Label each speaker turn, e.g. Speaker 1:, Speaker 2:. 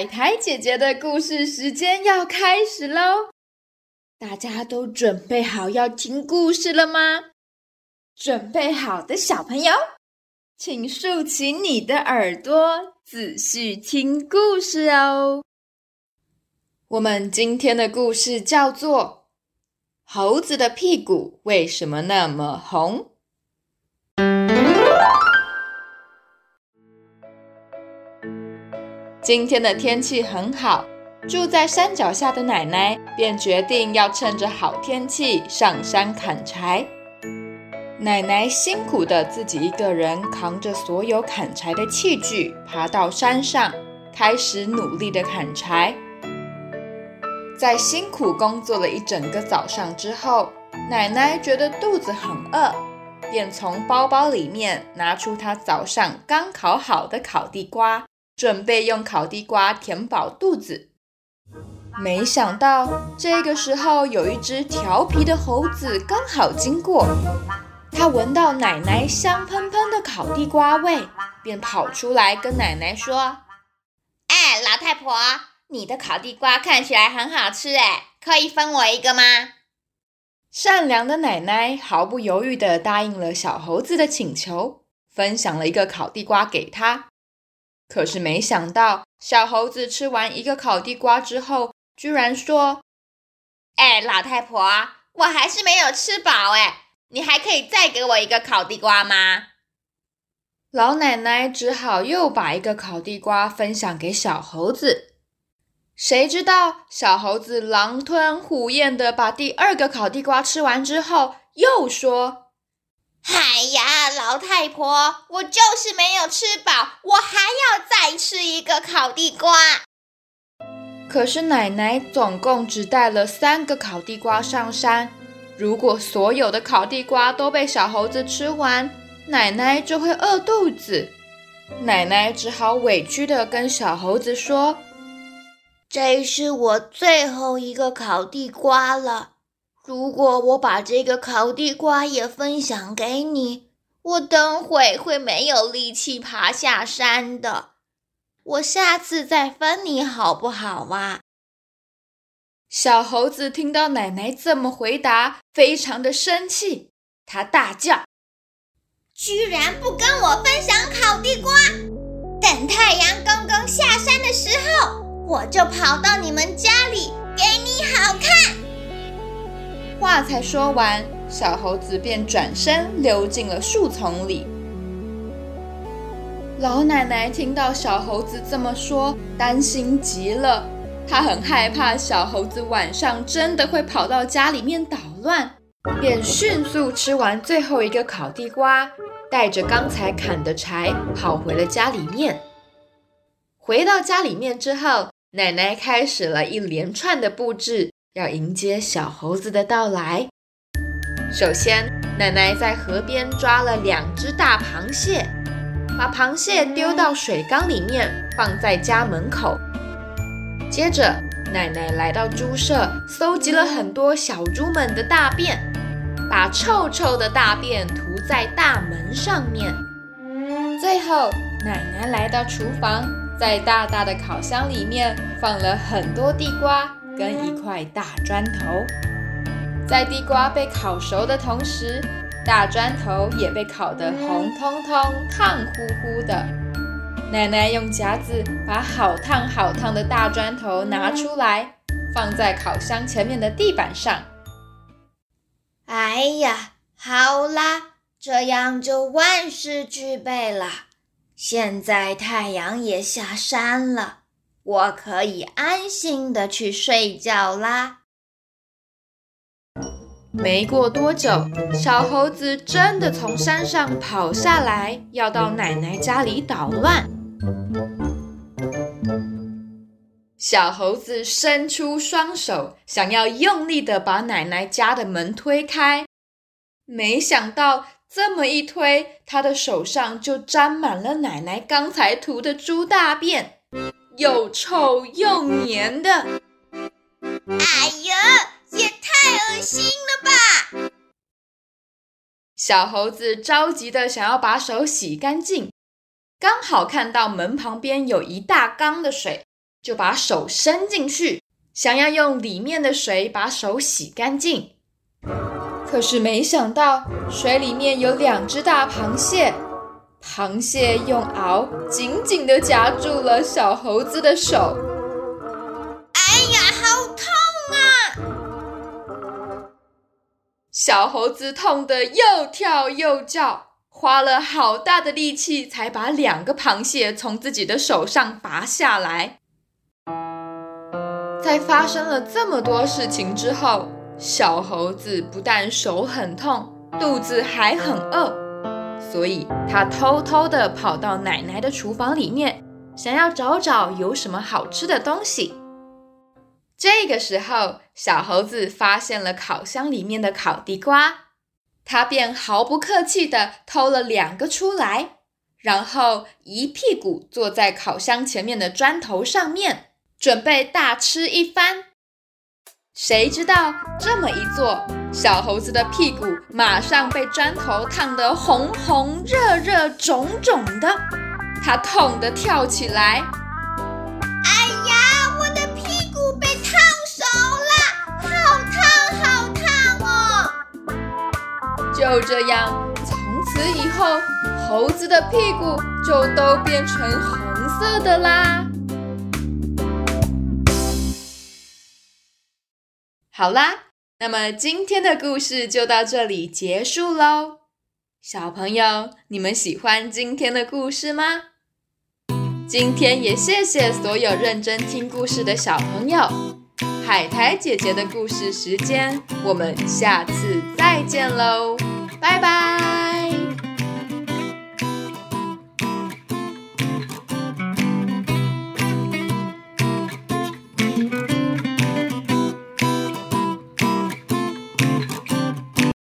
Speaker 1: 海苔姐姐的故事时间要开始喽！大家都准备好要听故事了吗？准备好的小朋友，请竖起你的耳朵，仔细听故事哦。我们今天的故事叫做《猴子的屁股为什么那么红》。今天的天气很好，住在山脚下的奶奶便决定要趁着好天气上山砍柴。奶奶辛苦的自己一个人扛着所有砍柴的器具，爬到山上，开始努力的砍柴。在辛苦工作了一整个早上之后，奶奶觉得肚子很饿，便从包包里面拿出她早上刚烤好的烤地瓜。准备用烤地瓜填饱肚子，没想到这个时候有一只调皮的猴子刚好经过，它闻到奶奶香喷喷的烤地瓜味，便跑出来跟奶奶说：“
Speaker 2: 哎，老太婆，你的烤地瓜看起来很好吃，哎，可以分我一个吗？”
Speaker 1: 善良的奶奶毫不犹豫地答应了小猴子的请求，分享了一个烤地瓜给他。可是没想到，小猴子吃完一个烤地瓜之后，居然说：“
Speaker 2: 哎，老太婆，我还是没有吃饱哎，你还可以再给我一个烤地瓜吗？”
Speaker 1: 老奶奶只好又把一个烤地瓜分享给小猴子。谁知道，小猴子狼吞虎咽的把第二个烤地瓜吃完之后，又说。
Speaker 2: 哎呀，老太婆，我就是没有吃饱，我还要再吃一个烤地瓜。
Speaker 1: 可是奶奶总共只带了三个烤地瓜上山，如果所有的烤地瓜都被小猴子吃完，奶奶就会饿肚子。奶奶只好委屈的跟小猴子说：“
Speaker 2: 这是我最后一个烤地瓜了。”如果我把这个烤地瓜也分享给你，我等会会没有力气爬下山的。我下次再分你好不好啊？
Speaker 1: 小猴子听到奶奶这么回答，非常的生气，他大叫：“
Speaker 2: 居然不跟我分享烤地瓜！等太阳刚刚下山的时候，我就跑到你们家里
Speaker 1: 才说完，小猴子便转身溜进了树丛里。老奶奶听到小猴子这么说，担心极了。她很害怕小猴子晚上真的会跑到家里面捣乱，便迅速吃完最后一个烤地瓜，带着刚才砍的柴跑回了家里面。回到家里面之后，奶奶开始了一连串的布置。要迎接小猴子的到来。首先，奶奶在河边抓了两只大螃蟹，把螃蟹丢到水缸里面，放在家门口。接着，奶奶来到猪舍，搜集了很多小猪们的大便，把臭臭的大便涂在大门上面。最后，奶奶来到厨房，在大大的烤箱里面放了很多地瓜。跟一块大砖头，在地瓜被烤熟的同时，大砖头也被烤得红彤彤、烫乎乎的。奶奶用夹子把好烫好烫的大砖头拿出来，放在烤箱前面的地板上。
Speaker 2: 哎呀，好啦，这样就万事俱备了。现在太阳也下山了。我可以安心的去睡觉啦。
Speaker 1: 没过多久，小猴子真的从山上跑下来，要到奶奶家里捣乱。小猴子伸出双手，想要用力的把奶奶家的门推开，没想到这么一推，他的手上就沾满了奶奶刚才涂的猪大便。又臭又黏的，
Speaker 2: 哎呀，也太恶心了吧！
Speaker 1: 小猴子着急的想要把手洗干净，刚好看到门旁边有一大缸的水，就把手伸进去，想要用里面的水把手洗干净。可是没想到，水里面有两只大螃蟹，螃蟹用螯紧紧地夹住了小猴子的手。
Speaker 2: 哎呀，好痛
Speaker 1: 啊！小猴子痛得又跳又叫，花了好大的力气才把两个螃蟹从自己的手上拔下来。在发生了这么多事情之后，小猴子不但手很痛，肚子还很饿，所以他偷偷的跑到奶奶的厨房里面，想要找找有什么好吃的东西。这个时候，小猴子发现了烤箱里面的烤地瓜，他便毫不客气的偷了两个出来，然后一屁股坐在烤箱前面的砖头上面。准备大吃一番，谁知道这么一做，小猴子的屁股马上被砖头烫得红红热热肿肿的，它痛得跳起来。
Speaker 2: 哎呀，我的屁股被烫熟了，好烫好烫哦！
Speaker 1: 就这样，从此以后，猴子的屁股就都变成红色的啦。好啦，那么今天的故事就到这里结束喽。小朋友，你们喜欢今天的故事吗？今天也谢谢所有认真听故事的小朋友。海苔姐姐的故事时间，我们下次再见喽，拜拜。